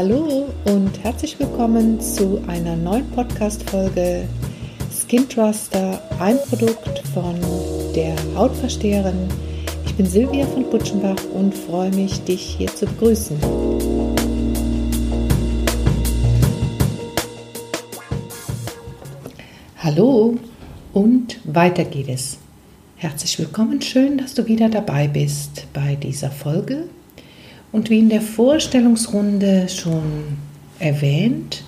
Hallo und herzlich willkommen zu einer neuen Podcast-Folge Skin Truster, ein Produkt von der Hautversteherin. Ich bin Silvia von Butschenbach und freue mich, dich hier zu begrüßen. Hallo und weiter geht es. Herzlich willkommen, schön, dass du wieder dabei bist bei dieser Folge. Und wie in der Vorstellungsrunde schon erwähnt,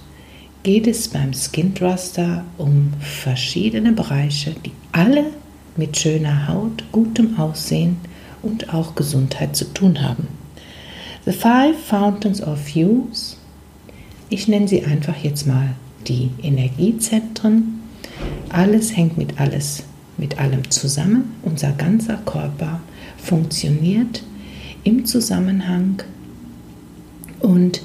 geht es beim Skin Thruster um verschiedene Bereiche, die alle mit schöner Haut, gutem Aussehen und auch Gesundheit zu tun haben. The Five Fountains of Youth, ich nenne sie einfach jetzt mal die Energiezentren. Alles hängt mit alles mit allem zusammen. Unser ganzer Körper funktioniert im Zusammenhang und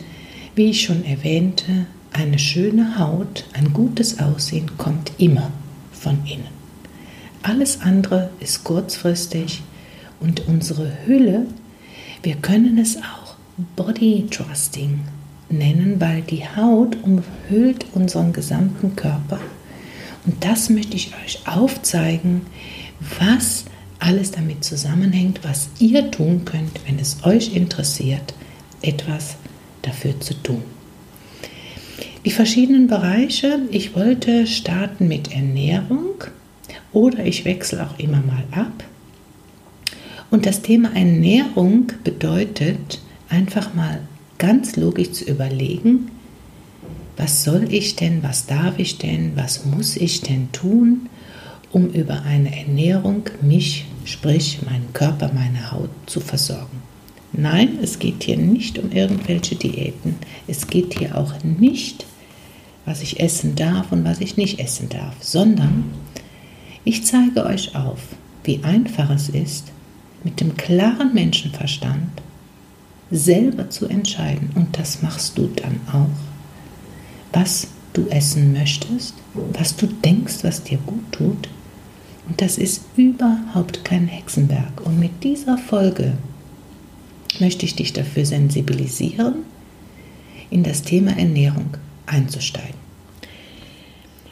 wie ich schon erwähnte, eine schöne Haut, ein gutes Aussehen kommt immer von innen. Alles andere ist kurzfristig und unsere Hülle, wir können es auch Body Trusting nennen, weil die Haut umhüllt unseren gesamten Körper und das möchte ich euch aufzeigen, was alles damit zusammenhängt, was ihr tun könnt, wenn es euch interessiert, etwas dafür zu tun. Die verschiedenen Bereiche, ich wollte starten mit Ernährung oder ich wechsle auch immer mal ab. Und das Thema Ernährung bedeutet einfach mal ganz logisch zu überlegen, was soll ich denn, was darf ich denn, was muss ich denn tun, um über eine Ernährung mich, sprich meinen Körper, meine Haut zu versorgen. Nein, es geht hier nicht um irgendwelche Diäten. Es geht hier auch nicht, was ich essen darf und was ich nicht essen darf, sondern ich zeige euch auf, wie einfach es ist, mit dem klaren Menschenverstand selber zu entscheiden. Und das machst du dann auch was du essen möchtest, was du denkst, was dir gut tut. Und das ist überhaupt kein Hexenwerk. Und mit dieser Folge möchte ich dich dafür sensibilisieren, in das Thema Ernährung einzusteigen.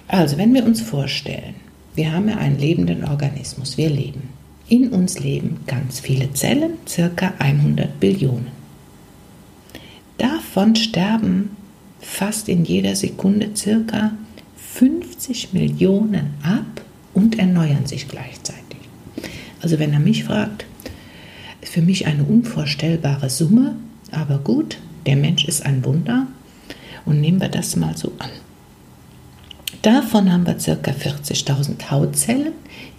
Also, wenn wir uns vorstellen, wir haben ja einen lebenden Organismus, wir leben. In uns leben ganz viele Zellen, circa 100 Billionen. Davon sterben fast in jeder Sekunde circa 50 Millionen ab und erneuern sich gleichzeitig. Also wenn er mich fragt, ist für mich eine unvorstellbare Summe, aber gut, der Mensch ist ein Wunder und nehmen wir das mal so an. Davon haben wir circa 40.000 Hautzellen,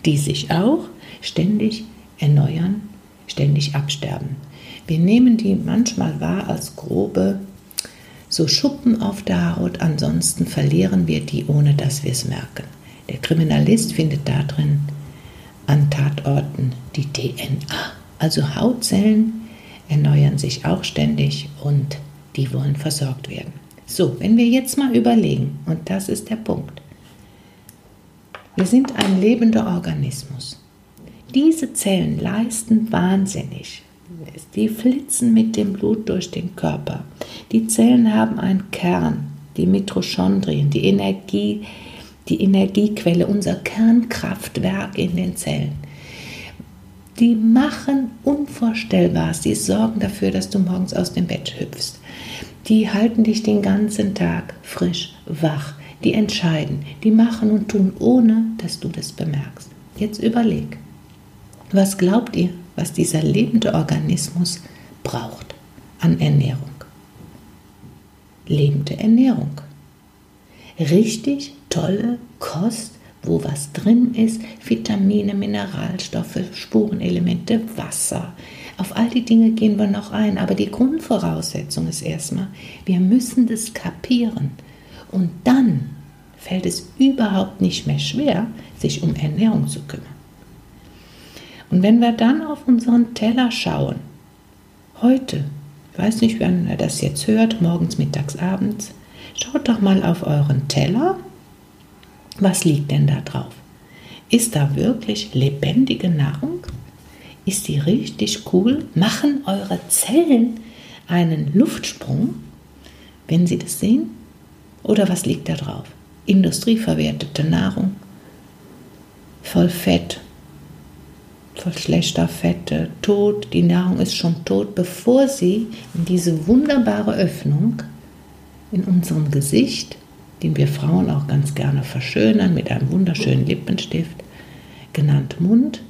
die sich auch ständig erneuern, ständig absterben. Wir nehmen die manchmal wahr als grobe so Schuppen auf der Haut, ansonsten verlieren wir die, ohne dass wir es merken. Der Kriminalist findet darin an Tatorten die DNA. Also Hautzellen erneuern sich auch ständig und die wollen versorgt werden. So, wenn wir jetzt mal überlegen, und das ist der Punkt, wir sind ein lebender Organismus. Diese Zellen leisten wahnsinnig die flitzen mit dem Blut durch den Körper. Die Zellen haben einen Kern, die Mitochondrien, die Energie, die Energiequelle, unser Kernkraftwerk in den Zellen. Die machen Unvorstellbares. Die sorgen dafür, dass du morgens aus dem Bett hüpfst. Die halten dich den ganzen Tag frisch, wach. Die entscheiden, die machen und tun, ohne dass du das bemerkst. Jetzt überleg, was glaubt ihr, was dieser lebende Organismus braucht an Ernährung. Lebende Ernährung. Richtig tolle Kost, wo was drin ist, Vitamine, Mineralstoffe, Spurenelemente, Wasser. Auf all die Dinge gehen wir noch ein, aber die Grundvoraussetzung ist erstmal, wir müssen das kapieren. Und dann fällt es überhaupt nicht mehr schwer, sich um Ernährung zu kümmern. Und wenn wir dann auf unseren Teller schauen, heute, ich weiß nicht, wann ihr das jetzt hört, morgens, mittags, abends, schaut doch mal auf euren Teller. Was liegt denn da drauf? Ist da wirklich lebendige Nahrung? Ist die richtig cool? Machen eure Zellen einen Luftsprung? wenn Sie das sehen? Oder was liegt da drauf? Industrieverwertete Nahrung, voll Fett, voll schlechter Fette, tot, die Nahrung ist schon tot, bevor sie in diese wunderbare Öffnung in unserem Gesicht, den wir Frauen auch ganz gerne verschönern mit einem wunderschönen Lippenstift, genannt Mund,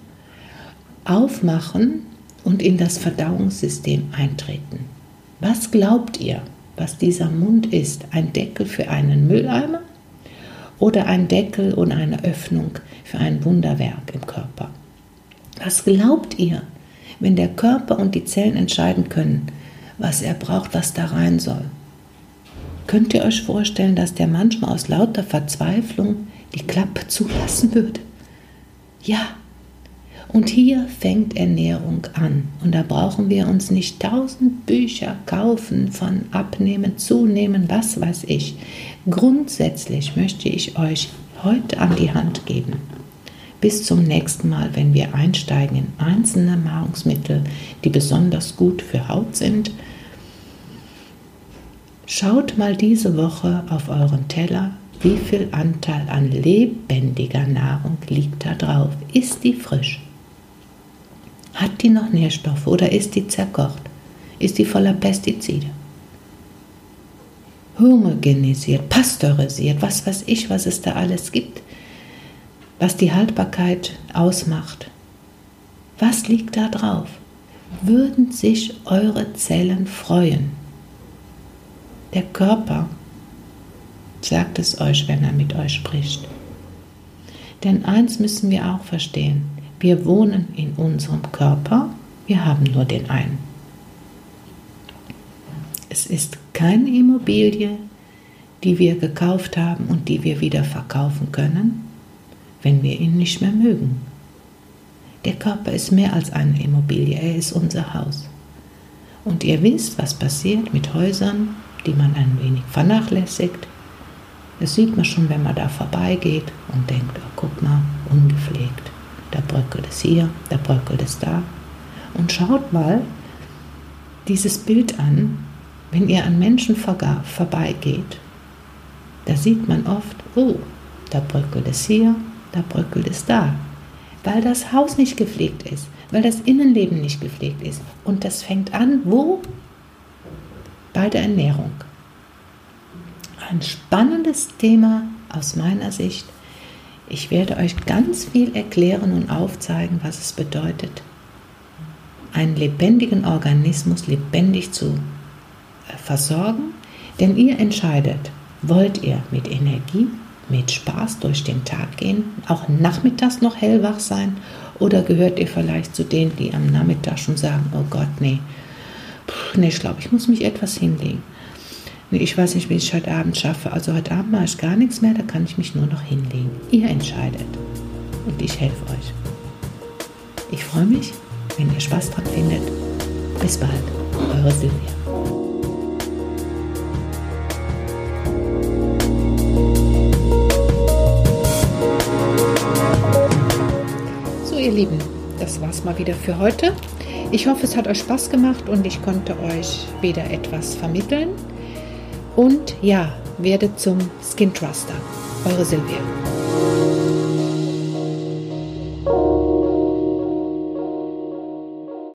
aufmachen und in das Verdauungssystem eintreten. Was glaubt ihr, was dieser Mund ist? Ein Deckel für einen Mülleimer oder ein Deckel und eine Öffnung für ein Wunderwerk im Körper? Was glaubt ihr, wenn der Körper und die Zellen entscheiden können, was er braucht, was da rein soll? Könnt ihr euch vorstellen, dass der manchmal aus lauter Verzweiflung die Klappe zulassen würde? Ja. Und hier fängt Ernährung an. Und da brauchen wir uns nicht tausend Bücher kaufen von Abnehmen, Zunehmen, was weiß ich. Grundsätzlich möchte ich euch heute an die Hand geben. Bis zum nächsten Mal, wenn wir einsteigen in einzelne Nahrungsmittel, die besonders gut für Haut sind. Schaut mal diese Woche auf euren Teller, wie viel Anteil an lebendiger Nahrung liegt da drauf. Ist die frisch? Hat die noch Nährstoffe oder ist die zerkocht? Ist die voller Pestizide? Homogenisiert, pasteurisiert, was weiß ich, was es da alles gibt was die Haltbarkeit ausmacht. Was liegt da drauf? Würden sich eure Zellen freuen? Der Körper sagt es euch, wenn er mit euch spricht. Denn eins müssen wir auch verstehen. Wir wohnen in unserem Körper, wir haben nur den einen. Es ist keine Immobilie, die wir gekauft haben und die wir wieder verkaufen können, wenn wir ihn nicht mehr mögen. Der Körper ist mehr als eine Immobilie, er ist unser Haus. Und ihr wisst, was passiert mit Häusern, die man ein wenig vernachlässigt. Das sieht man schon, wenn man da vorbeigeht und denkt, oh, guck mal, ungepflegt. Da bröckelt es hier, da bröckelt es da. Und schaut mal dieses Bild an, wenn ihr an Menschen vorbeigeht. Da sieht man oft, oh, da bröckelt es hier, da bröckelt es da. Weil das Haus nicht gepflegt ist, weil das Innenleben nicht gepflegt ist. Und das fängt an, wo? Bei der Ernährung. Ein spannendes Thema aus meiner Sicht. Ich werde euch ganz viel erklären und aufzeigen, was es bedeutet, einen lebendigen Organismus lebendig zu äh, versorgen. Denn ihr entscheidet, wollt ihr mit Energie mit Spaß durch den Tag gehen, auch nachmittags noch hellwach sein? Oder gehört ihr vielleicht zu denen, die am Nachmittag schon sagen, oh Gott, nee, Nee, ich glaube, ich muss mich etwas hinlegen. Nee, ich weiß nicht, wie ich heute Abend schaffe. Also heute Abend mache ich gar nichts mehr, da kann ich mich nur noch hinlegen. Ihr entscheidet. Und ich helfe euch. Ich freue mich, wenn ihr Spaß dran findet. Bis bald, eure Silvia. ihr Lieben, das war's mal wieder für heute. Ich hoffe, es hat euch Spaß gemacht und ich konnte euch wieder etwas vermitteln. Und ja, werdet zum Skin Truster. Eure Silvia.